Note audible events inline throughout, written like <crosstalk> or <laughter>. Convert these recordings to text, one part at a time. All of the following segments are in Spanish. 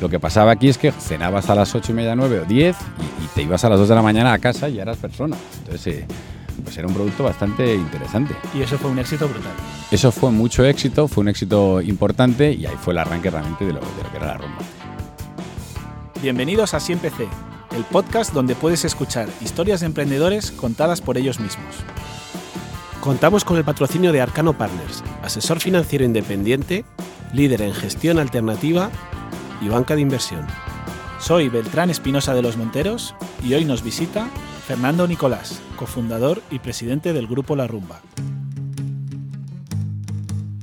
Lo que pasaba aquí es que cenabas a las 8 y media, 9 o 10 y, y te ibas a las 2 de la mañana a casa y ya eras persona. Entonces, eh, pues era un producto bastante interesante. Y eso fue un éxito brutal. Eso fue mucho éxito, fue un éxito importante y ahí fue el arranque realmente de lo, de lo que era la rumba. Bienvenidos a Siempre C, el podcast donde puedes escuchar historias de emprendedores contadas por ellos mismos. Contamos con el patrocinio de Arcano Partners, asesor financiero independiente, líder en gestión alternativa y banca de inversión. Soy Beltrán Espinosa de los Monteros y hoy nos visita Fernando Nicolás, cofundador y presidente del grupo La Rumba.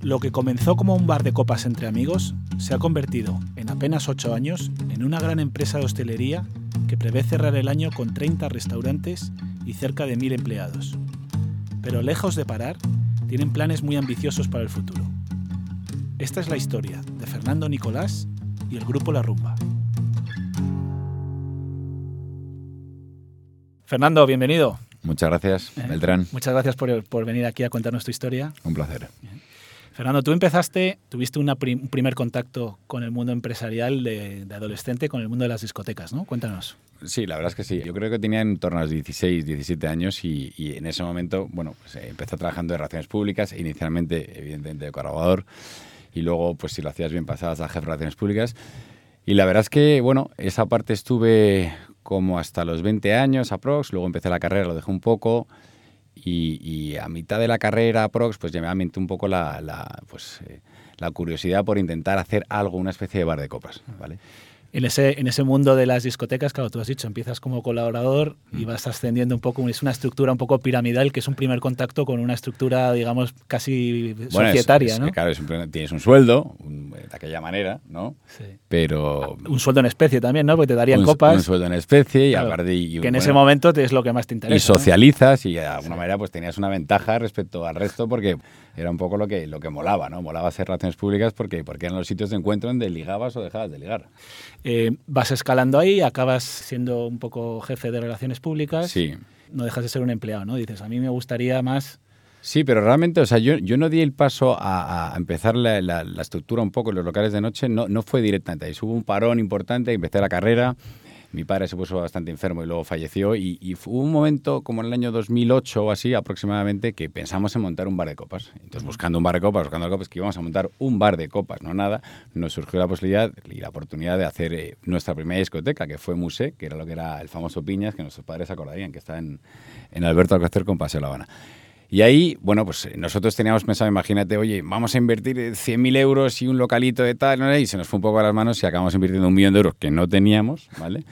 Lo que comenzó como un bar de copas entre amigos se ha convertido, en apenas ocho años, en una gran empresa de hostelería que prevé cerrar el año con 30 restaurantes y cerca de 1.000 empleados. Pero lejos de parar, tienen planes muy ambiciosos para el futuro. Esta es la historia de Fernando Nicolás y el grupo La Rumba. Fernando, bienvenido. Muchas gracias, Eh, Beltrán. Muchas gracias por, por venir aquí a contarnos tu historia. Un placer. Fernando, tú empezaste, tuviste una prim- un primer contacto con el mundo empresarial de, de adolescente, con el mundo de las discotecas, ¿no? Cuéntanos. Sí, la verdad es que sí. Yo creo que tenía en torno a los 16, 17 años y, y en ese momento, bueno, pues eh, empecé trabajando en relaciones públicas, inicialmente, evidentemente, de colaborador y luego, pues si lo hacías bien, pasabas a jefe de relaciones públicas. Y la verdad es que, bueno, esa parte estuve como hasta los 20 años aprox, luego empecé la carrera, lo dejé un poco y, a mitad de la carrera aprox, pues ya me aumentó un poco la, la, pues, eh, la curiosidad por intentar hacer algo, una especie de bar de copas, ¿vale? En ese, en ese mundo de las discotecas, claro, tú has dicho, empiezas como colaborador Mm. y vas ascendiendo un poco, es una estructura un poco piramidal, que es un primer contacto con una estructura, digamos, casi Bueno, societaria, es ¿no? que, claro, es un- tienes un sueldo, un- de aquella manera, ¿no? Sí. Pero... Un sueldo en especie también, ¿no? Porque te darían un, copas. un sueldo en especie y Claro, aparte... Y, que en bueno, ese momento te es lo que más te interesa. Y ¿no? socializas y de alguna manera pues tenías una ventaja respecto al resto porque era un poco lo que, lo que molaba, ¿no? Molaba hacer relaciones públicas porque, porque eran los sitios de encuentro donde ligabas o dejabas de ligar. Eh, vas escalando ahí, acabas siendo un poco jefe de relaciones públicas. Sí. No dejas de ser un empleado, ¿no? Dices, a mí me gustaría más. Sí, pero realmente, o sea, yo, yo no di el paso a, a empezar la, la- la estructura un poco en los locales de noche, no, no fue directamente ahí. Hubo un parón importante, empecé la carrera, mi padre se puso bastante enfermo y luego falleció y, y fue un momento como en el año 2008 o así aproximadamente que pensamos en montar un bar de copas. Entonces, buscando un bar de copas, buscando copas, que íbamos a montar un bar de copas, no nada, nos surgió la posibilidad y la oportunidad de hacer eh, nuestra primera discoteca, que fue Musé, que era lo que era el famoso Piñas, que nuestros padres acordarían, que está en, en Alberto Alcácer con Paseo La Habana. Y ahí, bueno, pues eh, nosotros teníamos pensado, imagínate, oye, vamos a invertir eh, 100.000 euros y un localito de tal, ¿no? y se nos fue un poco a las manos y acabamos invirtiendo un millón de euros que no teníamos, ¿vale?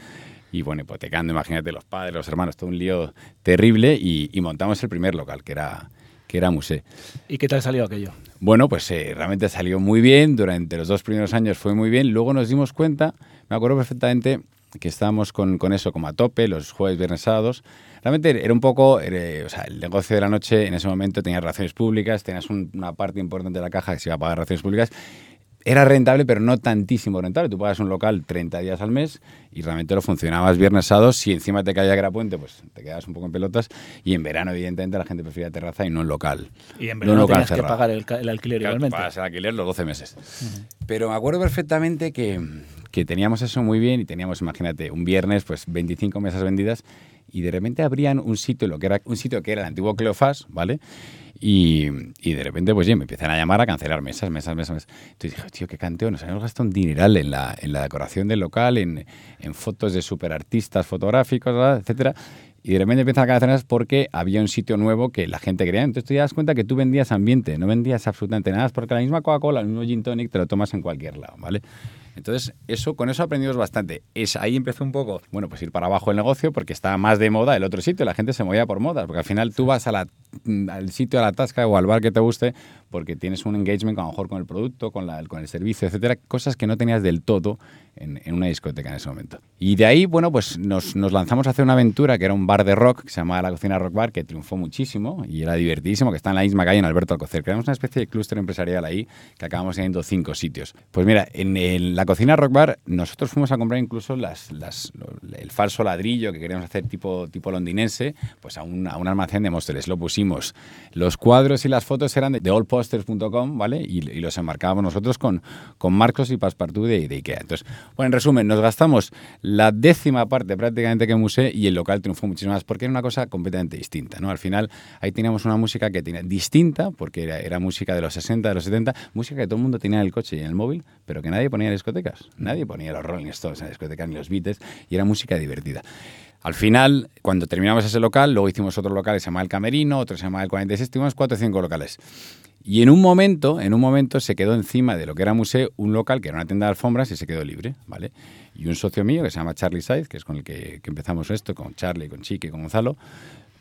Y bueno, hipotecando, imagínate, los padres, los hermanos, todo un lío terrible y, y montamos el primer local, que era, que era Musé. ¿Y qué tal salió aquello? Bueno, pues eh, realmente salió muy bien, durante los dos primeros años fue muy bien, luego nos dimos cuenta, me acuerdo perfectamente que estábamos con, con eso como a tope, los jueves, viernes, sábados. Realmente era un poco, o sea, el negocio de la noche en ese momento tenía relaciones públicas, tenías un- una parte importante de la caja que se iba a pagar relaciones públicas. Era rentable, pero no tantísimo rentable. Tú pagas un local 30 días al mes y realmente lo funcionabas viernes, sábados. Si encima te caía que era puente, pues te quedabas un poco en pelotas. Y en verano, evidentemente, la gente prefería terraza y no un local. Y en No verano local tenías que pagar el, el alquiler Claro, igualmente. Pagas el alquiler los 12 meses. Pero me acuerdo perfectamente que, que teníamos eso muy bien y teníamos, imagínate, un viernes, pues 25 mesas vendidas y de repente abrían un sitio, lo que era un sitio que era el antiguo Cleofas, ¿vale? Y, y de repente, pues ya me empiezan a llamar a cancelar mesas, mesas, mesas. mesas. Entonces dije, tío, qué canteo, nos habíamos gastado un dineral en la, en la decoración del local, en, en fotos de superartistas fotográficos, etcétera. Y de repente empiezan a cancelar porque había un sitio nuevo que la gente quería. Entonces tú te das cuenta que tú vendías ambiente, no vendías absolutamente nada, porque la misma Coca-Cola, el mismo gin tonic, te lo tomas en cualquier lado, ¿vale? Entonces, eso, con eso aprendimos bastante. Es, ahí empezó un poco, bueno, pues ir para abajo el negocio porque estaba más de moda el otro sitio, la gente se movía por modas, porque al final tú vas a la, mm, al sitio, a la tasca o al bar que te guste porque tienes un engagement a lo mejor con el producto, con, la, con el servicio, etcétera, cosas que no tenías del todo en, en una discoteca en ese momento. Y de ahí, bueno, pues nos, nos lanzamos a hacer una aventura que era un bar de rock que se llamaba La Cocina Rock Bar, que triunfó muchísimo y era divertidísimo, que está en la misma calle en Alberto Alcocer. Creamos una especie de clúster empresarial ahí que acabamos teniendo cinco sitios. Pues mira, en, la Cocina Rock Bar nosotros fuimos a comprar incluso las, las- el falso ladrillo que queríamos hacer tipo, tipo londinense, pues a un, a un almacén de Móstoles. Lo pusimos los cuadros y las fotos eran de, allposters.com, ¿vale? Y, los enmarcábamos nosotros con, con marcos y passepartout de, de, Ikea. Entonces, bueno, en resumen, nos gastamos la décima parte prácticamente que musé y el local triunfó muchísimo más porque era una cosa completamente distinta, ¿no? Al final, ahí teníamos una música que tenía distinta, porque era, era música de los 60, de los 70, música que todo el mundo tenía en el coche y en el móvil, pero que nadie ponía en discotecas. Nadie ponía los Rolling Stones en la discoteca ni los Beatles y era música divertida. Al final, cuando terminamos ese local, luego hicimos otro local que se llama El Camerino, otro se llama El 46, tuvimos cuatro o cinco locales. Y en un momento, en un momento se quedó encima de lo que era museo un local que era una tienda de alfombras y se quedó libre, ¿vale? Y un socio mío que se llama Charlie Saiz, que es con el que, que empezamos esto, con Charlie, con Chique, con Gonzalo,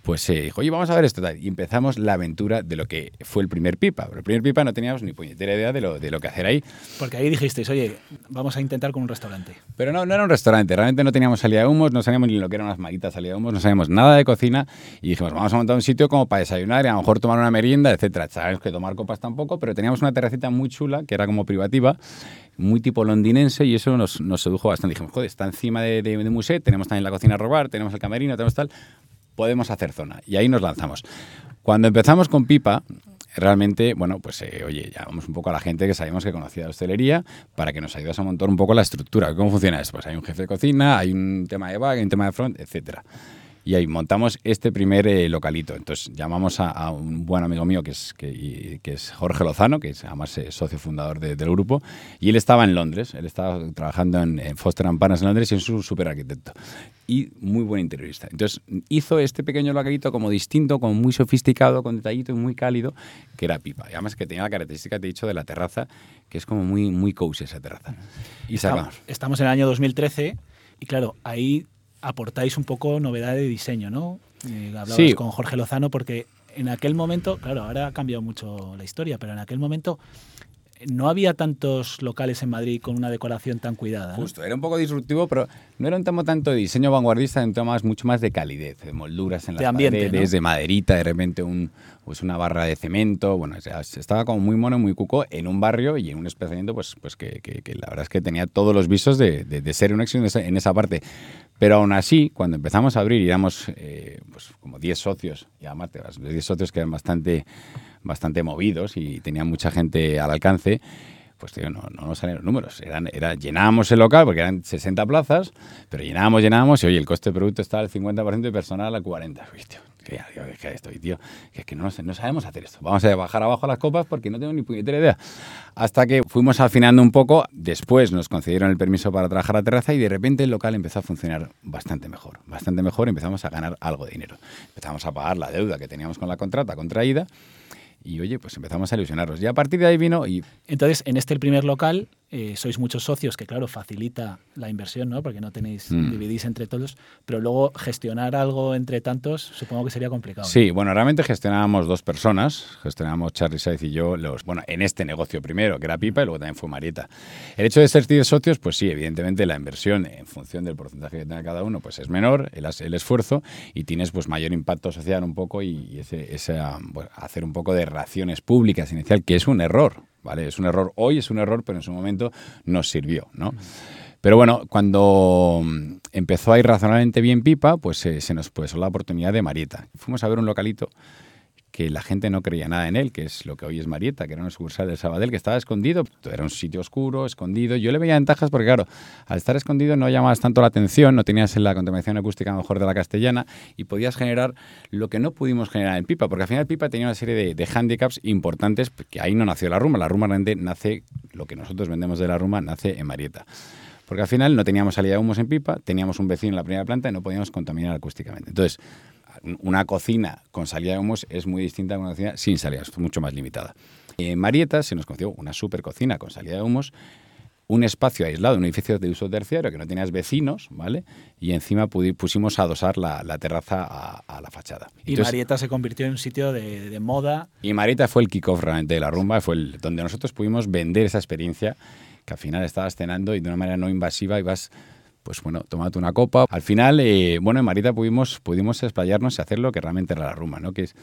pues se dijo, oye, vamos a ver esto. Y empezamos la aventura de lo que fue el primer pipa. Pero el primer pipa no teníamos ni puñetera idea de lo, de lo que hacer ahí. Porque ahí dijisteis, oye, vamos a intentar con un restaurante. Pero no, no era un restaurante. Realmente no teníamos salida de humos, no sabíamos ni lo que eran unas maguitas salida de humos, no sabíamos nada de cocina. Y dijimos, vamos a montar un sitio como para desayunar y a lo mejor tomar una merienda, etcétera. Sabemos que tomar copas tampoco, pero teníamos una terracita muy chula, que era como privativa, muy tipo londinense, y eso nos, nos sedujo bastante. Dijimos, joder, está encima de, de, de museo, tenemos también la cocina a robar, tenemos el camerino, tenemos tal podemos hacer zona. Y ahí nos lanzamos. Cuando empezamos con Pipa, realmente, bueno, pues eh, oye, llamamos un poco a la gente que sabíamos que conocía la hostelería para que nos ayudase a montar un poco la estructura. ¿Cómo funciona esto? Pues hay un jefe de cocina, hay un tema de back, hay un tema de front, etcétera y ahí montamos este primer eh, localito. Entonces llamamos a, un buen amigo mío que es, que, que es Jorge Lozano, que es además eh, socio fundador del grupo, y él estaba en Londres, él estaba trabajando en, Foster Panas en Londres y es un súper arquitecto y muy buen interiorista. Entonces hizo este pequeño localito como distinto, como muy sofisticado, con detallito y muy cálido, que era pipa. Y además que tenía la característica, te he dicho, de la terraza, que es como muy, muy cozy esa terraza. Y estamos, estamos en el año 2013 y claro, ahí aportáis un poco novedad de diseño, ¿no? Eh, hablabas con Jorge Lozano porque en aquel momento, claro, ahora ha cambiado mucho la historia, pero en aquel momento no había tantos locales en Madrid con una decoración tan cuidada. Justo, era un poco disruptivo, pero no era un tema tanto de diseño vanguardista, era un tema mucho más de calidez, de molduras en las ambiente, paredes, de maderita, de repente un, pues una barra de cemento. Bueno, estaba como muy mono, muy cuco en un barrio y en un especiamiento pues, pues que, que, la verdad es que tenía todos los visos de, de, ser un éxito en esa, parte. Pero aún así, cuando empezamos a abrir, y éramos eh, pues, como 10 socios, y además 10 socios que eran bastante bastante movidos y tenían mucha gente al alcance, pues tío, no, no nos salían los números. Eran, era, llenábamos el local porque eran 60 plazas, pero llenábamos, llenábamos y oye, el coste de producto está al 50% y personal al 40%. Uy, tío, que, estoy, tío, que es que no, no, sabemos hacer esto. Vamos a bajar abajo las copas porque no tengo ni puñetera idea. Hasta que fuimos afinando un poco, después nos concedieron el permiso para trabajar a terraza y de repente el local empezó a funcionar bastante mejor. Bastante mejor, empezamos a ganar algo de dinero. Empezamos a pagar la deuda que teníamos con la contrata contraída y oye, pues empezamos a ilusionarnos. Y a partir de ahí vino y... Entonces, en este primer local, eh, sois muchos socios, que claro, facilita la inversión, ¿no? Porque no tenéis, mm. dividís entre todos, pero luego gestionar algo entre tantos supongo que sería complicado. Sí, bueno, realmente gestionábamos dos personas, gestionábamos Charlie Saiz y yo, los, bueno, en este negocio primero, que era Pipa, y luego también fue Marieta. El hecho de ser 10 socios, pues sí, evidentemente la inversión en función del porcentaje que tenga cada uno, pues es menor, el, el esfuerzo, y tienes pues mayor impacto social un poco y, ese, ese hacer un poco de relaciones públicas inicial, que es un error, ¿vale? Es un error hoy, es un error, pero en su momento nos sirvió, ¿no? Pero bueno, cuando empezó a ir razonablemente bien Pipa, pues eh, se nos puso la oportunidad de Marieta. Fuimos a ver un localito que la gente no creía nada en él, que es lo que hoy es Marieta, que era una sucursal del Sabadell, que estaba escondido, era un sitio oscuro, escondido. Yo le veía ventajas porque, claro, al estar escondido no llamabas tanto la atención, no tenías la contaminación acústica mejor de la castellana y podías generar lo que no pudimos generar en Pipa, porque al final Pipa tenía una serie de, de importantes, que ahí no nació la rumba, la rumba realmente nace, lo que nosotros vendemos de la rumba nace en Marieta. Porque al final no teníamos salida de humos en Pipa, teníamos un vecino en la primera planta y no podíamos contaminar acústicamente. Entonces, una cocina con salida de humos es muy distinta a una cocina sin salida, es mucho más limitada. En Marieta se nos conoció una super cocina con salida de humos, un espacio aislado, un edificio de uso terciario que no tenías vecinos, ¿vale? Y encima pusimos a adosar la, terraza a, la fachada. Y Marieta se convirtió en un sitio de, moda. Y Marieta fue el kickoff realmente de la rumba, fue el, donde nosotros pudimos vender esa experiencia que al final estabas cenando y de una manera no invasiva ibas pues bueno, tomate una copa. Al final, eh, bueno, en Marita pudimos, pudimos explayarnos y hacer lo que realmente era la rumba, ¿no? Que es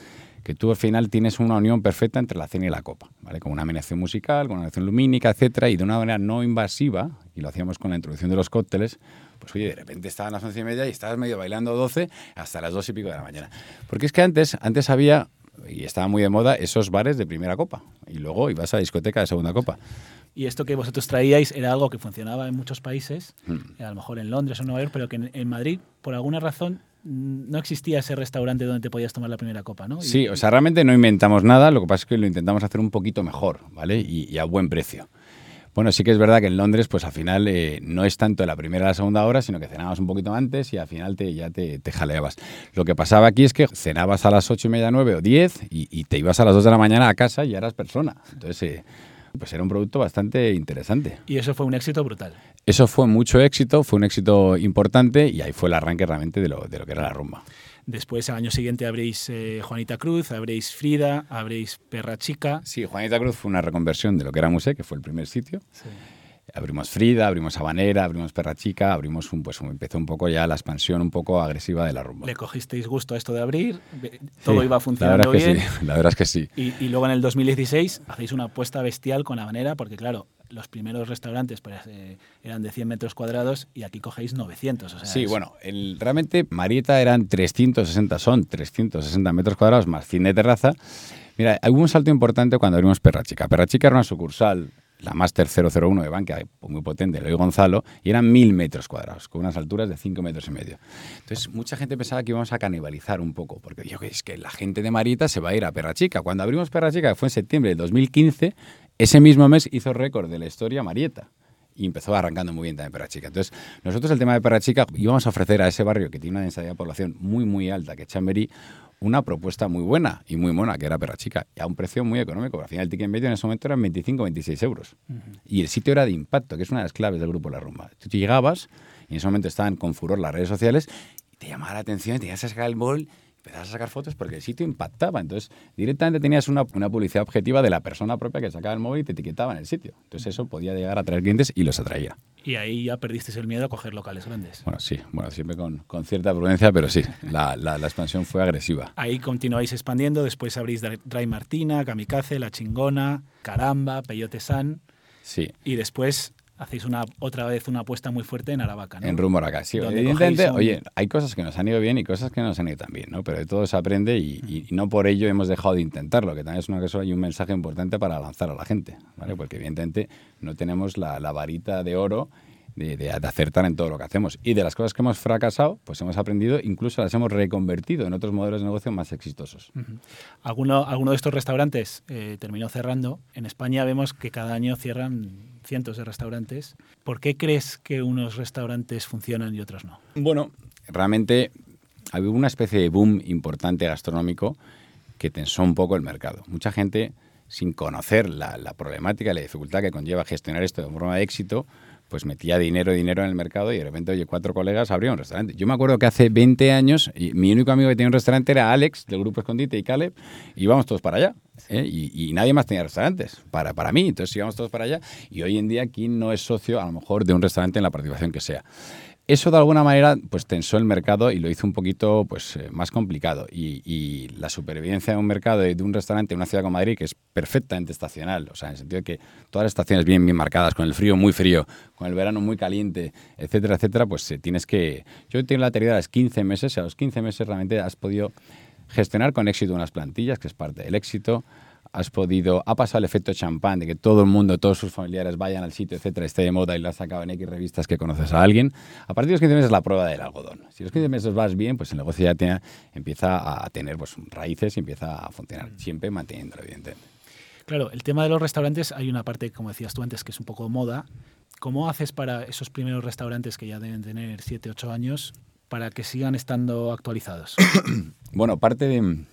que tú al final tienes una unión perfecta entre la cena y la copa, ¿vale? Con una amenación musical, con una amenación lumínica, etcétera, y de una manera no invasiva, y lo hacíamos con la introducción de los cócteles, pues oye, de repente estaban las once y media y estabas medio bailando 12 hasta las dos y pico de la mañana. Porque es que antes, antes había y estaba muy de moda esos bares de primera copa. Y luego ibas a discoteca de segunda copa. Y esto que vosotros traíais era algo que funcionaba en muchos países, Mm. a lo mejor en Londres o Nueva York, pero que en, en Madrid, por alguna razón, mm, no existía ese restaurante donde te podías tomar la primera copa, ¿no? Sí, o sea, realmente no inventamos nada, lo que pasa es que lo intentamos hacer un poquito mejor, ¿vale? Y, y a buen precio. Bueno, sí que es verdad que en Londres, pues al final eh, no es tanto la primera o la segunda hora, sino que cenabas un poquito antes y al final te, ya te, te jaleabas. Lo que pasaba aquí es que cenabas a las ocho y media, nueve o diez y, y te ibas a las dos de la mañana a casa y ya eras persona. Entonces, eh, pues era un producto bastante interesante. y eso fue un éxito brutal. Eso fue mucho éxito, fue un éxito importante y ahí fue el arranque realmente de lo, de lo que era la rumba. Después, al año siguiente, habréis eh, Juanita Cruz, habréis Frida, habréis Perra Chica. Sí, Juanita Cruz fue una reconversión de lo que era Musé, que fue el primer sitio. Abrimos Frida, abrimos Habanera, abrimos Perra Chica, abrimos un, pues empezó un poco ya la expansión un poco agresiva de la rumba. Le cogisteis gusto a esto de abrir, todo Sí, iba la funcionando es que bien. sí, la verdad es que sí. Y, y luego en el 2016 hacéis una apuesta bestial con Habanera, porque claro, los primeros restaurantes pues, eh, eran de 100 metros cuadrados y aquí cogéis 900. O sea, Sí, es- bueno, el- realmente Marieta eran 360, son 360 metros cuadrados más cine de terraza. Mira, hubo un salto importante cuando abrimos Perra Chica. Perra Chica era una sucursal, la Master 001 de banca, muy potente, Eloy Gonzalo, y eran mil metros cuadrados, con unas alturas de 5 metros y medio. Entonces, mucha gente pensaba que íbamos a canibalizar un poco, porque que es que la gente de Marieta se va a ir a Perra Chica. Cuando abrimos Perra Chica, que fue en septiembre del 2015, ese mismo mes hizo récord de la historia Marieta y empezó arrancando muy bien también Perra Chica. Entonces, nosotros el tema de Perra Chica íbamos a ofrecer a ese barrio que tiene una densidad de población muy, muy alta, que es Chamberí, una propuesta muy buena y muy mona, que era Perra Chica, y a un precio muy económico. Al final, el ticket medio en ese momento eran 25 26 euros. Y el sitio era de impacto, que es una de las claves del grupo La Rumba. Tú llegabas, y en ese momento estaban con furor las redes sociales, y te llamaba la atención, y tenías que sacar el móvil, empezabas a sacar fotos porque el sitio impactaba. Entonces, directamente tenías una, una publicidad objetiva de la persona propia que sacaba el móvil y te etiquetaba en el sitio. Entonces, eso podía llegar a atraer clientes y los atraía. Y ahí ya perdisteis el miedo a coger locales grandes. Bueno, sí, bueno, siempre con, con cierta prudencia, pero sí, la, la- la expansión fue agresiva. Ahí continuáis expandiendo, después abrís Dry Martina, Kamikaze, La Chingona, Caramba, Peyote San, Sí, y después hacéis una otra vez una apuesta muy fuerte en Aravaca, ¿no? en rumbo a acá. Sí, evidentemente, un- oye, hay cosas que nos han ido bien y cosas que no nos han ido tan bien, ¿no? Pero de todo se aprende y, y- y no por ello hemos dejado de intentarlo, que también es una cosa y un mensaje importante para lanzar a la gente, ¿vale? Porque evidentemente no tenemos la, la varita de oro de, de- acertar en todo lo que hacemos. Y de las cosas que hemos fracasado, pues hemos aprendido, incluso las hemos reconvertido en otros modelos de negocio más exitosos. Alguno, alguno de estos restaurantes eh, terminó cerrando. En España vemos que cada año cierran cientos de restaurantes. ¿Por qué crees que unos restaurantes funcionan y otros no? Bueno, realmente había una especie de boom importante gastronómico que tensó un poco el mercado. Mucha gente, sin conocer la, la problemática la dificultad que conlleva gestionar esto de forma de éxito, pues metía dinero, dinero en el mercado y de repente, oye, cuatro colegas abrieron un restaurante. Yo me acuerdo que hace 20 años, y mi único amigo que tenía un restaurante era Alex, del Grupo Escondite, y Caleb, y íbamos todos para allá. ¿Eh? Y, y nadie más tenía restaurantes para, para mí, entonces íbamos todos para allá. Y hoy en día, ¿quién no es socio, a lo mejor, de un restaurante en la participación que sea? Eso de alguna manera pues tensó el mercado y lo hizo un poquito pues eh, más complicado y, y la supervivencia de un mercado y de un restaurante en una ciudad como Madrid que es perfectamente estacional, o sea, en el sentido de que todas las estaciones bien bien marcadas, con el frío muy frío, con el verano muy caliente, etcétera, etcétera, pues eh, tienes que yo tengo la teoría de los 15 meses, a los 15 meses realmente has podido gestionar con éxito unas plantillas, que es parte del éxito. Has podido, ha pasado el efecto champán de que todo el mundo, todos sus familiares vayan al sitio, etcétera, esté de moda y lo has sacado en X revistas que conoces a alguien. A partir de los 15 meses es la prueba del algodón. Si los 15 meses vas bien, pues el negocio ya tiene- empieza a tener pues, raíces y empieza a funcionar, siempre manteniéndolo, evidentemente. Claro, el tema de los restaurantes hay una parte, como decías tú antes, que es un poco moda. ¿Cómo haces para esos primeros restaurantes que ya deben tener 7, 8 años para que sigan estando actualizados? <coughs> Bueno, parte de.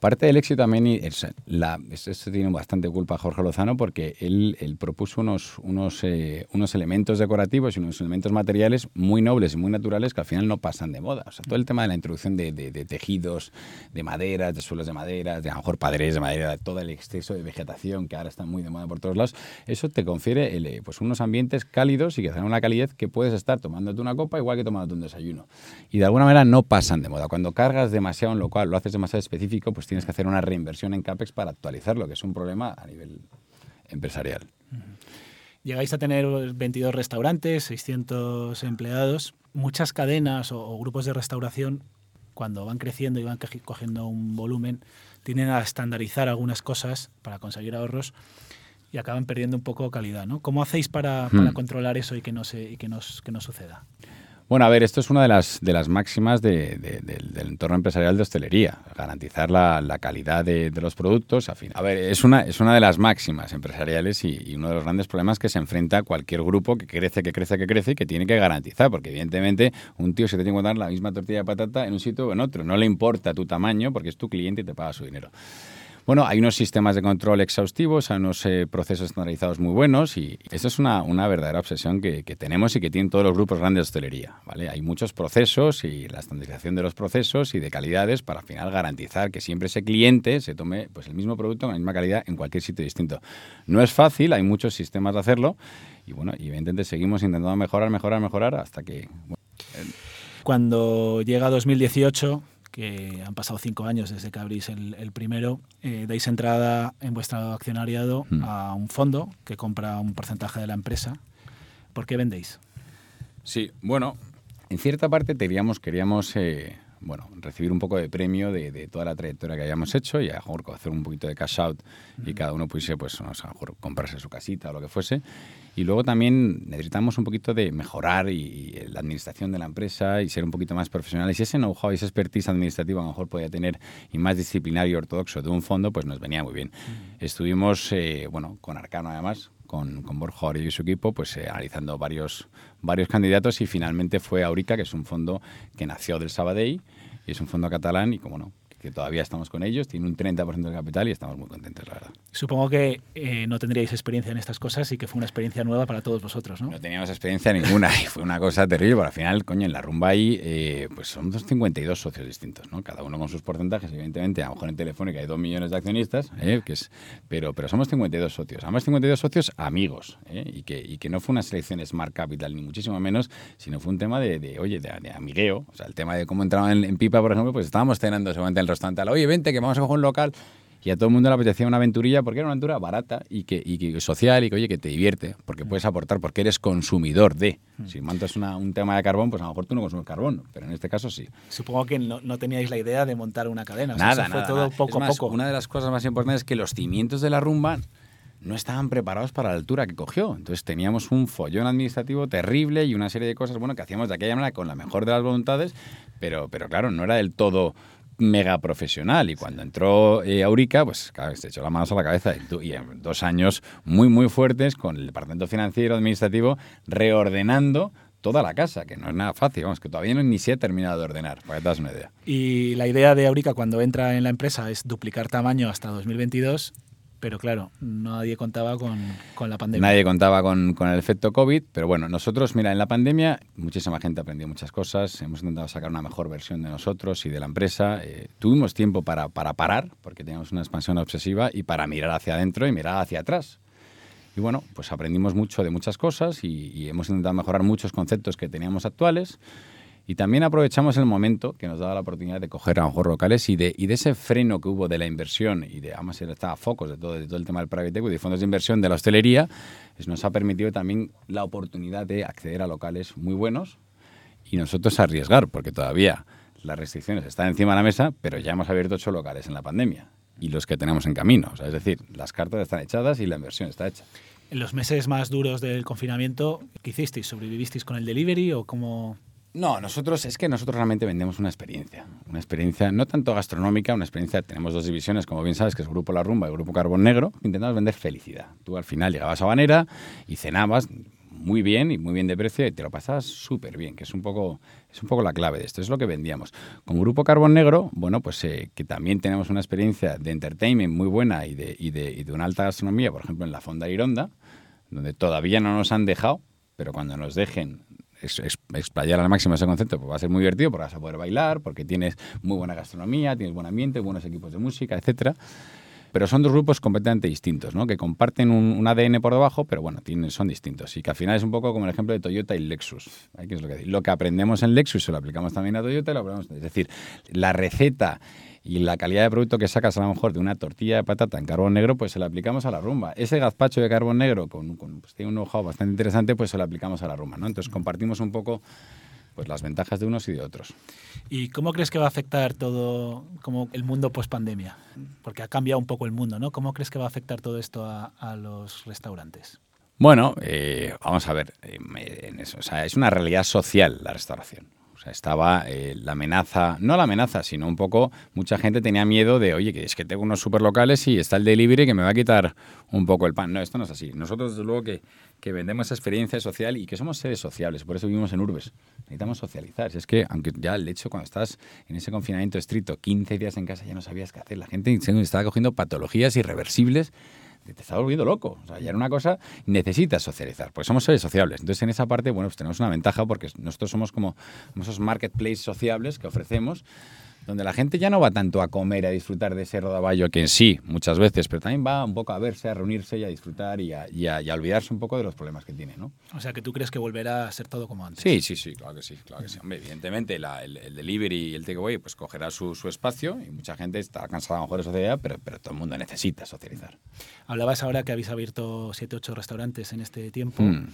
Parte del éxito también, y es la, es- esto tiene bastante culpa Jorge Lozano porque él, él propuso unos, unos, eh, unos elementos decorativos y unos elementos materiales muy nobles y muy naturales que al final no pasan de moda. O sea, todo el tema de la introducción de, de- de tejidos, de maderas, de suelos de madera, de a lo mejor padres de madera, de todo el exceso de vegetación que ahora está muy de moda por todos lados, eso te confiere el, eh, pues unos ambientes cálidos y que dan una calidez que puedes estar tomándote una copa igual que tomándote un desayuno. Y de alguna manera no pasan de moda. Cuando cargas demasiado en local, lo haces demasiado específico, pues tienes que hacer una reinversión en CAPEX para actualizarlo, que es un problema a nivel empresarial. Llegáis a tener 22 restaurantes, 600 empleados. Muchas cadenas o, o grupos de restauración cuando van creciendo y van cogiendo un volumen, tienden a estandarizar algunas cosas para conseguir ahorros y acaban perdiendo un poco calidad, ¿no? ¿Cómo hacéis para, para hmm. controlar eso y que no se y que nos, que no suceda? Bueno, a ver, esto es una de las, de las máximas del entorno empresarial de hostelería, garantizar la, calidad de, los productos. A, fin. a ver, es una, es una de las máximas empresariales y, uno de los grandes problemas que se enfrenta cualquier grupo que crece, que crece, que crece y que tiene que garantizar, porque evidentemente un tío se tiene que encontrar la misma tortilla de patata en un sitio o en otro. No le importa tu tamaño porque es tu cliente y te paga su dinero. Bueno, hay unos sistemas de control exhaustivos, hay unos eh, procesos estandarizados muy buenos y eso es una, verdadera obsesión que, tenemos y que tienen todos los grupos grandes de hostelería. ¿vale? Hay muchos procesos y la estandarización de los procesos y de calidades para al final garantizar que siempre ese cliente se tome pues, el mismo producto con la misma calidad en cualquier sitio distinto. No es fácil, hay muchos sistemas de hacerlo y bueno, evidentemente seguimos intentando mejorar, mejorar, mejorar hasta que... Cuando llega 2018 que han pasado cinco años desde que abrís el, primero, eh, dais entrada en vuestro accionariado hmm. a un fondo que compra un porcentaje de la empresa. ¿Por qué vendéis? Sí, bueno, en cierta parte queríamos, queríamos eh, bueno, recibir un poco de premio de, toda la trayectoria que hayamos hecho y a lo mejor hacer un poquito de cash out y hmm. cada uno pudiese, pues, a lo mejor comprarse su casita o lo que fuese. Y luego también necesitamos un poquito de mejorar y, la administración de la empresa y ser un poquito más profesionales. Y ese know-how y esa expertise administrativa a lo mejor podía tener y más disciplinario y ortodoxo de un fondo, pues nos venía muy bien. Mm. Estuvimos, eh, bueno, con Arcano además, con, con Borja y su equipo, pues eh, analizando varios, varios candidatos y finalmente fue Aurica, que es un fondo que nació del Sabadell y es un fondo catalán y como no, que todavía estamos con ellos, tiene un 30% del capital y estamos muy contentos, la verdad. Supongo que eh, no tendríais experiencia en estas cosas y que fue una experiencia nueva para todos vosotros, ¿no? No teníamos experiencia ninguna y fue una cosa terrible, pero al final, coño, en la rumba ahí, eh, pues somos 52 socios distintos, ¿no? Cada uno con sus porcentajes, evidentemente, a lo mejor en Telefónica hay 2 millones de accionistas, ¿eh? que es, pero, pero somos 52 socios, además 52 socios amigos, y, que, y que no fue una selección Smart Capital, ni muchísimo menos, sino fue un tema de, de oye, de, amigueo, o sea, el tema de cómo entraban en, Pipa, por ejemplo, pues estábamos cenando seguramente en el restaurante, oye, vente, que vamos a coger un local y a todo el mundo le apetecía una aventurilla porque era una aventura barata y que, y social y que, oye, que te divierte, porque puedes aportar, porque eres consumidor de. Hmm. Si montas un tema de carbón, pues a lo mejor tú no consumes carbón, pero en este caso sí. Supongo que no, teníais la idea de montar una cadena. nada, fue todo poco a poco. Una de las cosas más importantes es que los cimientos de la rumba no estaban preparados para la altura que cogió. Entonces teníamos un follón administrativo terrible y una serie de cosas bueno, que hacíamos de aquella manera con la mejor de las voluntades, pero, pero claro, no era del todo mega profesional. Y cuando entró eh, Aurica, pues claro, se echó las manos a la cabeza. Y, en dos años muy, muy fuertes con el departamento financiero, administrativo, reordenando toda la casa, que no es nada fácil, vamos, que todavía no, ni se ha terminado de ordenar, para que te das una idea. Y la idea de Aurica cuando entra en la empresa es duplicar tamaño hasta 2022 pero claro, nadie contaba con, la pandemia. Nadie contaba con, el efecto COVID, pero bueno, nosotros, mira, en la pandemia muchísima gente aprendió muchas cosas, hemos intentado sacar una mejor versión de nosotros y de la empresa, eh, tuvimos tiempo para, parar, porque teníamos una expansión obsesiva, y para mirar hacia adentro y mirar hacia atrás. Y bueno, pues aprendimos mucho de muchas cosas y, y hemos intentado mejorar muchos conceptos que teníamos actuales. Y también aprovechamos el momento que nos daba la oportunidad de coger a lo mejor locales y de, y de ese freno que hubo de la inversión y de, además estaba focos de todo, de todo el tema del private equity y fondos de inversión de la hostelería, pues nos ha permitido también la oportunidad de acceder a locales muy buenos y nosotros arriesgar, porque todavía las restricciones están encima de la mesa, pero ya hemos abierto ocho locales en la pandemia y los que tenemos en camino. es decir, las cartas están echadas y la inversión está hecha. En los meses más duros del confinamiento, ¿qué hicisteis? ¿Sobrevivisteis con el delivery o cómo...? No, nosotros es que nosotros realmente vendemos una experiencia, una experiencia no tanto gastronómica, una experiencia, tenemos dos divisiones, como bien sabes, que es Grupo La Rumba y Grupo Carbón Negro, intentamos vender felicidad. Tú al final llegabas a Banera y cenabas muy bien y muy bien de precio y te lo pasabas súper bien, que es un poco es un poco la clave de esto, es lo que vendíamos. Con Grupo Carbón Negro, bueno, pues eh, que también tenemos una experiencia de entertainment muy buena y de, y de, y de una alta gastronomía, por ejemplo en la Fonda Ironda, donde todavía no nos han dejado, pero cuando nos dejen explayar al máximo ese concepto, pues va a ser muy divertido porque vas a poder bailar, porque tienes muy buena gastronomía, tienes buen ambiente, buenos equipos de música, etcétera. Pero son dos grupos completamente distintos, ¿no? que comparten un, ADN por debajo, pero bueno, tienen, son distintos. Y que al final es un poco como el ejemplo de Toyota y Lexus. es lo, que, aprendemos en Lexus se lo aplicamos también a Toyota. lo es decir, la receta y la calidad de producto que sacas a lo mejor de una tortilla de patata en carbón negro, pues se la aplicamos a la rumba. Ese gazpacho de carbón negro con, pues tiene un know bastante interesante, pues se lo aplicamos a la rumba, ¿no? Entonces compartimos un poco pues las ventajas de unos y de otros. ¿Y cómo crees que va a afectar todo como el mundo post pandemia? Porque ha cambiado un poco el mundo, ¿no? ¿Cómo crees que va a afectar todo esto a, a los restaurantes? Bueno, eh, vamos a ver, eh, en eso, o sea, es una realidad social la restauración. Estaba eh, la amenaza, no la amenaza, sino un poco, mucha gente tenía miedo de, oye, que es que tengo unos superlocales y está el delivery que me va a quitar un poco el pan. No, esto no es así. Nosotros, desde luego, que, que vendemos esa experiencia social y que somos seres sociables, por eso vivimos en urbes. Necesitamos socializar. Si es que, aunque ya el hecho, cuando estás en ese confinamiento estricto, 15 días en casa, ya no sabías qué hacer. La gente estaba cogiendo patologías irreversibles te estás volviendo loco. O sea, ya era una cosa, necesitas socializar, porque somos seres sociables. Entonces, en esa parte, bueno, pues tenemos una ventaja porque nosotros somos como esos marketplaces sociables que ofrecemos donde la gente ya no va tanto a comer, a disfrutar de ese rodaballo, que en sí, muchas veces, pero también va un poco a verse, a reunirse y a disfrutar y a, y a, olvidarse un poco de los problemas que tiene, ¿no? O sea, que tú crees que volverá a ser todo como antes. Sí, sí, sí, claro que sí, claro que sí. Hombre, evidentemente el, el, delivery y el takeaway pues cogerá su, su, espacio y mucha gente está cansada a lo mejor de sociedad, pero, pero todo el mundo necesita socializar. Hablabas ahora que habéis abierto 7, 8 restaurantes en este tiempo. Mm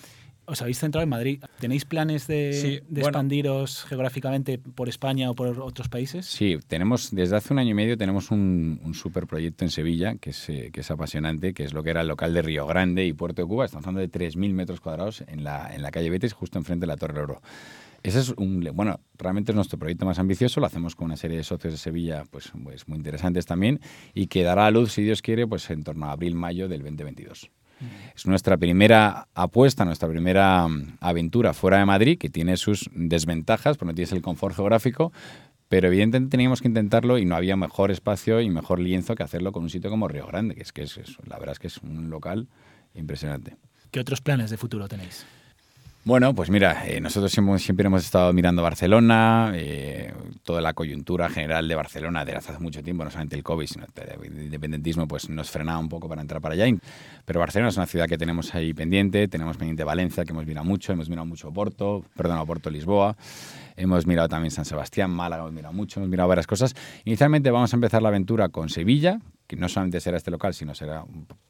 os habéis centrado en Madrid. ¿Tenéis planes de, expandiros geográficamente por España o por otros países? Sí, tenemos desde hace un año y medio tenemos un, un super proyecto en Sevilla que es, eh, que es apasionante, que es lo que era el local de Río Grande y Puerto de Cuba. Estamos hablando de 3.000 metros cuadrados en la, en la calle Betis, justo enfrente de la Torre Oro. Ese es un, bueno, realmente es nuestro proyecto más ambicioso, lo hacemos con una serie de socios de Sevilla pues, pues muy interesantes también y que dará a luz, si Dios quiere, pues en torno a abril-mayo del 2022. Es nuestra primera apuesta, nuestra primera mm, aventura fuera de Madrid, que tiene sus desventajas, porque no tienes el confort geográfico, pero evidentemente teníamos que intentarlo y no había mejor espacio y mejor lienzo que hacerlo con un sitio como Río Grande, que es que es, la verdad es que es un local impresionante. ¿Qué otros planes de futuro tenéis? Bueno, pues mira, eh, nosotros siempre, hemos estado mirando Barcelona, eh, toda la coyuntura general de Barcelona desde hace mucho tiempo, no solamente el COVID, sino el independentismo, pues nos frenaba un poco para entrar para allá. Pero Barcelona es una ciudad que tenemos ahí pendiente, tenemos pendiente Valencia, que hemos mirado mucho, hemos mirado mucho Porto, perdón, Porto, Lisboa, hemos mirado también San Sebastián, Málaga, hemos mirado mucho, hemos mirado varias cosas. Inicialmente vamos a empezar la aventura con Sevilla, que no solamente será este local, sino será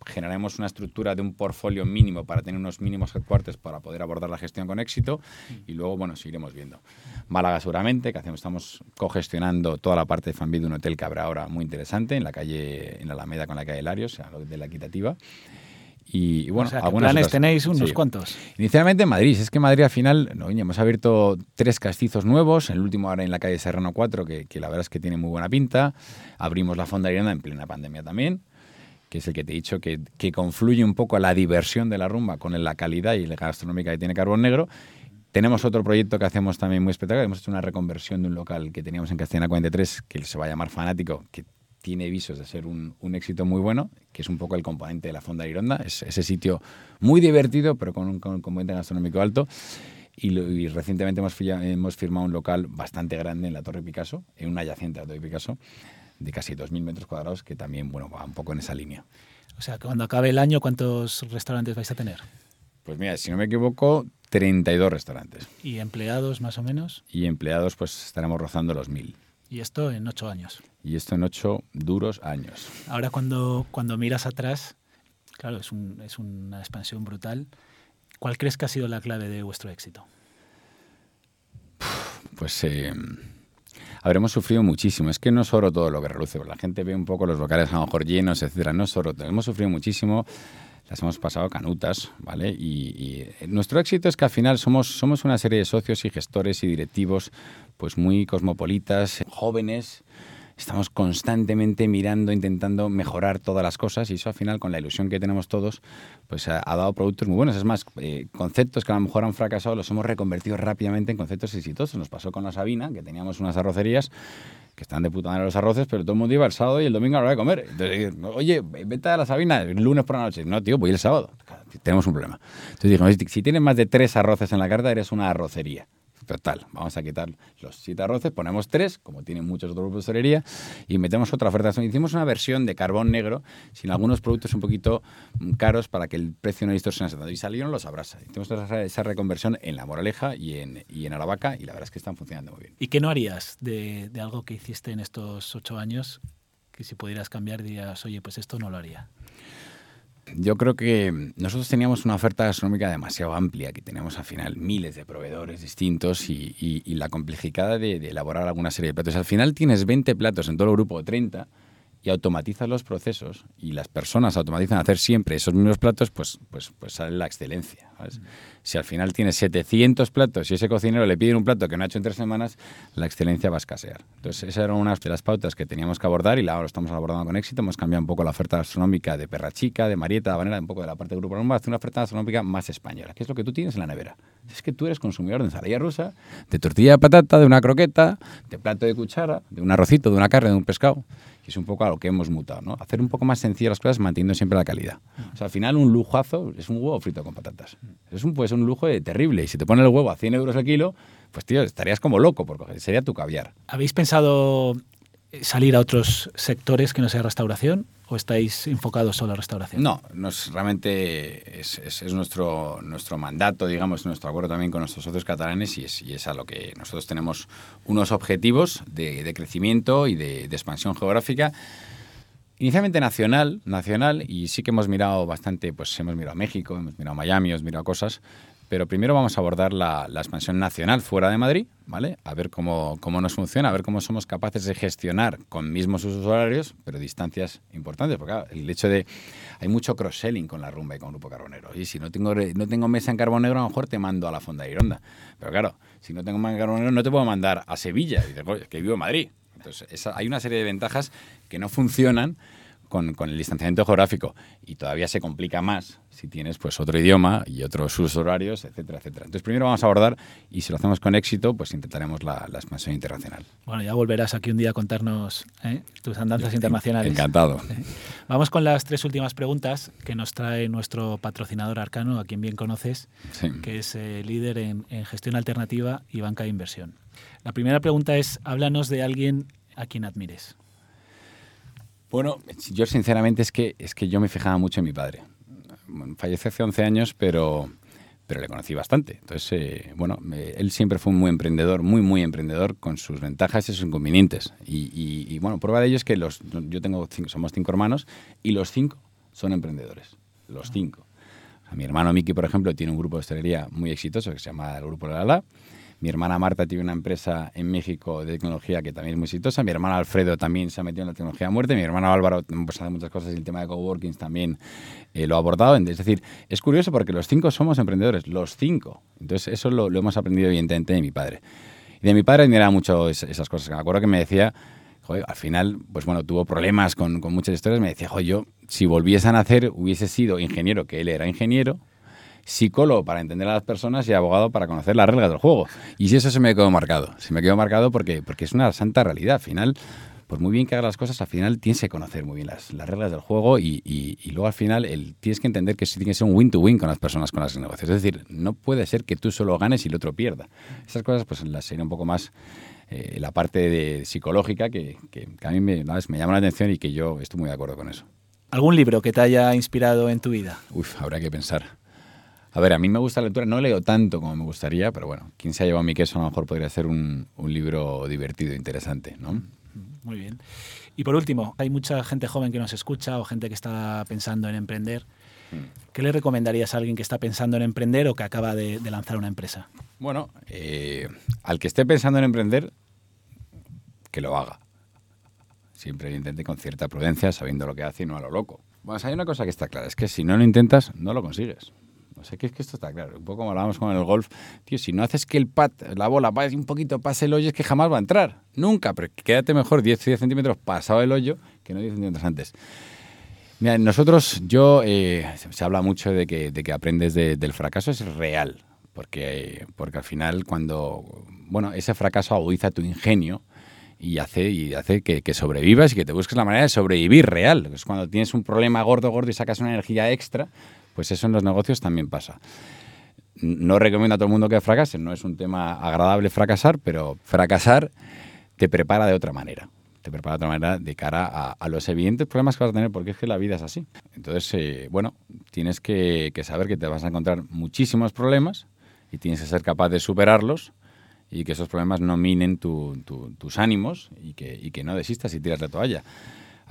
generaremos una estructura de un portfolio mínimo para tener unos mínimos headquarters para poder abordar la gestión con éxito y luego, bueno, seguiremos viendo. Málaga seguramente, que hacemos, estamos cogestionando toda la parte de Fanbid de un hotel que habrá ahora muy interesante en la calle, en la Alameda con la calle Larios, o sea, de la equitativa. Y, bueno, algunas planes tenéis unos cuantos. Inicialmente en Madrid, es que Madrid al final no, hemos abierto tres castizos nuevos, el último ahora en la calle Serrano 4, que, que la verdad es que tiene muy buena pinta. Abrimos la Fonda Iranda en plena pandemia también, que es el que te he dicho que, que confluye un poco a la diversión de la rumba con la calidad y la gastronómica que tiene Carbón Negro. Tenemos otro proyecto que hacemos también muy espectacular. Hemos hecho una reconversión de un local que teníamos en Castellana 43, que se va a llamar Fanático, que tiene visos de ser un, un, éxito muy bueno, que es un poco el componente de la Fonda Ironda. Es ese sitio muy divertido, pero con un, con un componente gastronómico alto. Y, y, recientemente hemos, hemos firmado un local bastante grande en la Torre Picasso, en una adyacente a la Torre Picasso, de casi 2.000 metros cuadrados, que también bueno, va un poco en esa línea. O sea, cuando acabe el año, ¿cuántos restaurantes vais a tener? Pues mira, si no me equivoco, 32 restaurantes. ¿Y empleados más o menos? Y empleados, pues estaremos rozando los 1.000. Y esto en ocho años. Y esto en ocho duros años. Ahora cuando, cuando miras atrás, claro, es, un, es una expansión brutal. ¿Cuál crees que ha sido la clave de vuestro éxito? Pues eh, habremos sufrido muchísimo. Es que no es solo todo lo que reluce. La gente ve un poco los locales a lo mejor llenos, etcétera. No es solo Hemos sufrido muchísimo las hemos pasado canutas, ¿vale? Y, y, nuestro éxito es que al final somos, somos una serie de socios y gestores y directivos pues muy cosmopolitas, jóvenes, estamos constantemente mirando, intentando mejorar todas las cosas y eso al final con la ilusión que tenemos todos, pues ha, dado productos muy buenos. Es más, eh, conceptos que a lo mejor han fracasado los hemos reconvertido rápidamente en conceptos exitosos. Nos pasó con la Sabina, que teníamos unas arrocerías que están de puta madre los arroces, pero todo el mundo iba el sábado y el domingo a la hora de comer. Entonces, oye, vete a la Sabina el lunes por la noche. No, tío, voy el sábado. Tenemos un problema. Entonces dijimos, si tienes más de tres arroces en la carta, eres una arrocería. Total, vamos a quitar los siete arroces, ponemos tres, como tienen muchos otros grupos de y metemos otra oferta. Hicimos una versión de carbón negro sin algunos productos un poquito caros para que el precio no distorsionase tanto. Y salieron los abrasa. Hicimos esa, esa reconversión en La Moraleja y en, y en Aravaca, y la verdad es que están funcionando muy bien. ¿Y qué no harías de, de algo que hiciste en estos ocho años que si pudieras cambiar dirías, oye, pues esto no lo haría? Yo creo que nosotros teníamos una oferta gastronómica demasiado amplia, que teníamos al final miles de proveedores distintos y, la complejidad de, de, elaborar alguna serie de platos. Al final tienes 20 platos en todo el grupo, 30, y automatizas los procesos y las personas automatizan hacer siempre esos mismos platos, pues, pues, pues sale la excelencia. Si al final tienes 700 platos y ese cocinero le pide un plato que no ha hecho en tres semanas, la excelencia va a escasear. Entonces, esa era una de las pautas que teníamos que abordar y ahora lo estamos abordando con éxito. Hemos cambiado un poco la oferta gastronómica de Perra Chica, de Marieta, de Habanera, un poco de la parte del Grupo Rumba, hacer una oferta gastronómica más española, que es lo que tú tienes en la nevera. Es que tú eres consumidor de ensalada rusa, de tortilla de patata, de una croqueta, de plato de cuchara, de un arrocito, de una carne, de un pescado que es un poco a lo que hemos mutado, ¿no? Hacer un poco más sencillas las cosas manteniendo siempre la calidad. O sea, al final un lujazo es un huevo frito con patatas. Es un, pues, un lujo terrible. Y si te pones el huevo a 100 euros el kilo, pues tío, estarías como loco, porque sería tu caviar. ¿Habéis pensado salir a otros sectores que no sea restauración estáis enfocados solo a restauración? No, nos, realmente es, nuestro, nuestro mandato, digamos, nuestro acuerdo también con nuestros socios catalanes y es, y es a lo que nosotros tenemos unos objetivos de, crecimiento y de, de, expansión geográfica. Inicialmente nacional, nacional, y sí que hemos mirado bastante, pues hemos mirado a México, hemos mirado a Miami, hemos mirado cosas, pero primero vamos a abordar la, expansión nacional fuera de Madrid, ¿vale? A ver cómo, cómo, nos funciona, a ver cómo somos capaces de gestionar con mismos usos horarios, pero distancias importantes, porque el hecho de... Hay mucho cross-selling con la rumba y con Grupo Carbonero. Y si no tengo, no tengo mesa en Carbonero, a lo mejor te mando a la Fonda de Ironda. Pero claro, si no tengo mesa en Carbonero, no te puedo mandar a Sevilla, que vivo en Madrid. Entonces, hay una serie de ventajas que no funcionan con, con, el distanciamiento geográfico y todavía se complica más si tienes pues otro idioma y otros usos horarios, etcétera, etcétera. Entonces primero vamos a abordar y si lo hacemos con éxito, pues intentaremos la, la expansión internacional. Bueno, ya volverás aquí un día a contarnos ¿eh? tus andanzas internacionales. Encantado. Vamos con las tres últimas preguntas que nos trae nuestro patrocinador Arcano, a quien bien conoces, que es eh, líder en, en gestión alternativa y banca de inversión. La primera pregunta es, háblanos de alguien a quien admires. Bueno, yo sinceramente es que, es que yo me fijaba mucho en mi padre. falleció hace 11 años, pero, pero le conocí bastante. Entonces, eh, bueno, él siempre fue un muy emprendedor, muy, muy emprendedor, con sus ventajas y sus inconvenientes. Y, bueno, prueba de ello es que los, yo tengo somos cinco hermanos y los cinco son emprendedores. Los cinco. mi hermano Miki, por ejemplo, tiene un grupo de hostelería muy exitoso que se llama el Grupo La La. Mi hermana Marta tiene una empresa en México de tecnología que también es muy exitosa. Mi hermano Alfredo también se ha metido en la tecnología a muerte. Mi hermano Álvaro pues, hace muchas cosas y el tema de coworkings también eh, lo ha abordado. Es decir, es curioso porque los cinco somos emprendedores, los cinco. Entonces, eso lo, hemos aprendido evidentemente de mi padre. Y de mi padre admiraba mucho esas cosas. Me acuerdo que me decía, joder, al final, pues bueno, tuvo problemas con, con muchas historias. Me decía, joder, yo, si volviese a nacer, hubiese sido ingeniero, que él era ingeniero, psicólogo para entender a las personas y abogado para conocer las reglas del juego. Y si eso se me quedó marcado. Se me quedó marcado porque, porque es una santa realidad. Al final, pues muy bien que hagas las cosas, al final tienes que conocer muy bien las, las reglas del juego y, y, luego al final el, tienes que entender que tiene que ser un win-to-win con las personas con las negocios. Es decir, no puede ser que tú solo ganes y el otro pierda. Esas cosas pues las sería un poco más eh, la parte de, psicológica que, que, a mí me, me llama la atención y que yo estoy muy de acuerdo con eso. ¿Algún libro que te haya inspirado en tu vida? Uf, habrá que pensar. A ver, a mí me gusta la lectura, no leo tanto como me gustaría, pero bueno, quien se ha llevado mi queso a lo mejor podría ser un, un libro divertido, interesante, ¿no? Muy bien. Y por último, hay mucha gente joven que nos escucha o gente que está pensando en emprender. Mm. ¿Qué le recomendarías a alguien que está pensando en emprender o que acaba de, lanzar una empresa? Bueno, eh, al que esté pensando en emprender, que lo haga. Siempre intente con cierta prudencia, sabiendo lo que hace y no a lo loco. Bueno, hay una cosa que está clara, es que si no lo intentas, no lo consigues. O sea, que es que esto está claro. Un poco como hablábamos con el golf. Tío, si no haces que el pat, la bola, pase un poquito, pase el hoyo, es que jamás va a entrar. Nunca. Pero quédate mejor 10, 10 centímetros pasado el hoyo que no 10 centímetros antes. Mira, nosotros, yo, eh, se habla mucho de que, de que aprendes del fracaso, es real. Porque, porque al final, cuando, bueno, ese fracaso agudiza tu ingenio y hace, y hace que, que, sobrevivas y que te busques la manera de sobrevivir real. Es cuando tienes un problema gordo, gordo y sacas una energía extra, pues eso en los negocios también pasa. No recomiendo a todo el mundo que fracase, no es un tema agradable fracasar, pero fracasar te prepara de otra manera. Te prepara de otra manera de cara a, los evidentes problemas que vas a tener, porque es que la vida es así. Entonces, eh, bueno, tienes que, saber que te vas a encontrar muchísimos problemas y tienes que ser capaz de superarlos y que esos problemas no minen tus ánimos y que, y que no desistas y tiras la toalla.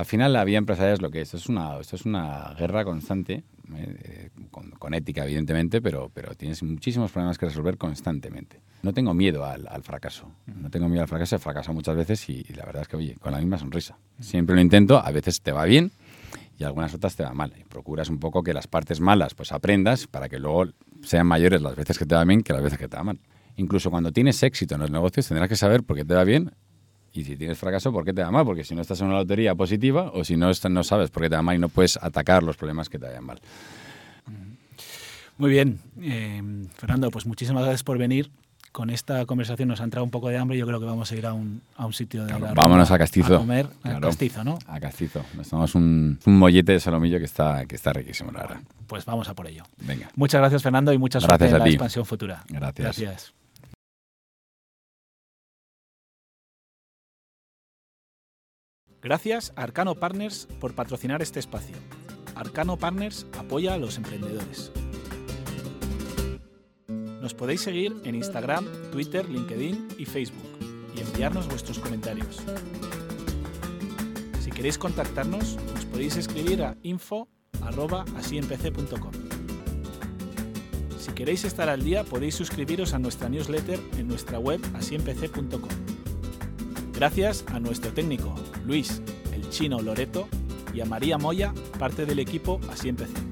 Al final la vida empresarial es lo que es. Esto es una, esto es una guerra constante, eh, con, con ética evidentemente, pero, pero tienes muchísimos problemas que resolver constantemente. No tengo miedo al, al fracaso. No tengo miedo al fracaso. He fracasado muchas veces y, y la verdad es que, oye, con la misma sonrisa. Siempre lo intento. A veces te va bien y algunas otras te va mal. Y procuras un poco que las partes malas pues aprendas para que luego sean mayores las veces que te va bien que las veces que te va mal. Incluso cuando tienes éxito en los negocios tendrás que saber por qué te va bien y si tienes fracaso, ¿por qué te va mal? Porque si no estás en una lotería positiva o si no, no sabes por qué te va mal y no puedes atacar los problemas que te vayan mal. Muy bien, eh, Fernando, pues muchísimas gracias por venir. Con esta conversación nos ha entrado un poco de hambre. Yo creo que vamos a ir a un, a un sitio de Claro, la vámonos a Castizo. A comer a Claro. Castizo, ¿no? A Castizo. Nos tomamos un, un mollete de solomillo que está, que está riquísimo, la verdad. Pues vamos a por ello. Venga. Muchas gracias, Fernando, y mucha suerte Gracias a en la ti. expansión futura. Gracias. Gracias. Gracias a Arcano Partners por patrocinar este espacio. Arcano Partners apoya a los emprendedores. Nos podéis seguir en Instagram, Twitter, LinkedIn y Facebook y enviarnos vuestros comentarios. Si queréis contactarnos, nos podéis escribir a info@asiempc.com. Si queréis estar al día, podéis suscribiros a nuestra newsletter en nuestra web asiempc.com. Gracias a nuestro técnico, Luis, el chino Loreto, y a María Moya, parte del equipo Así Empecé.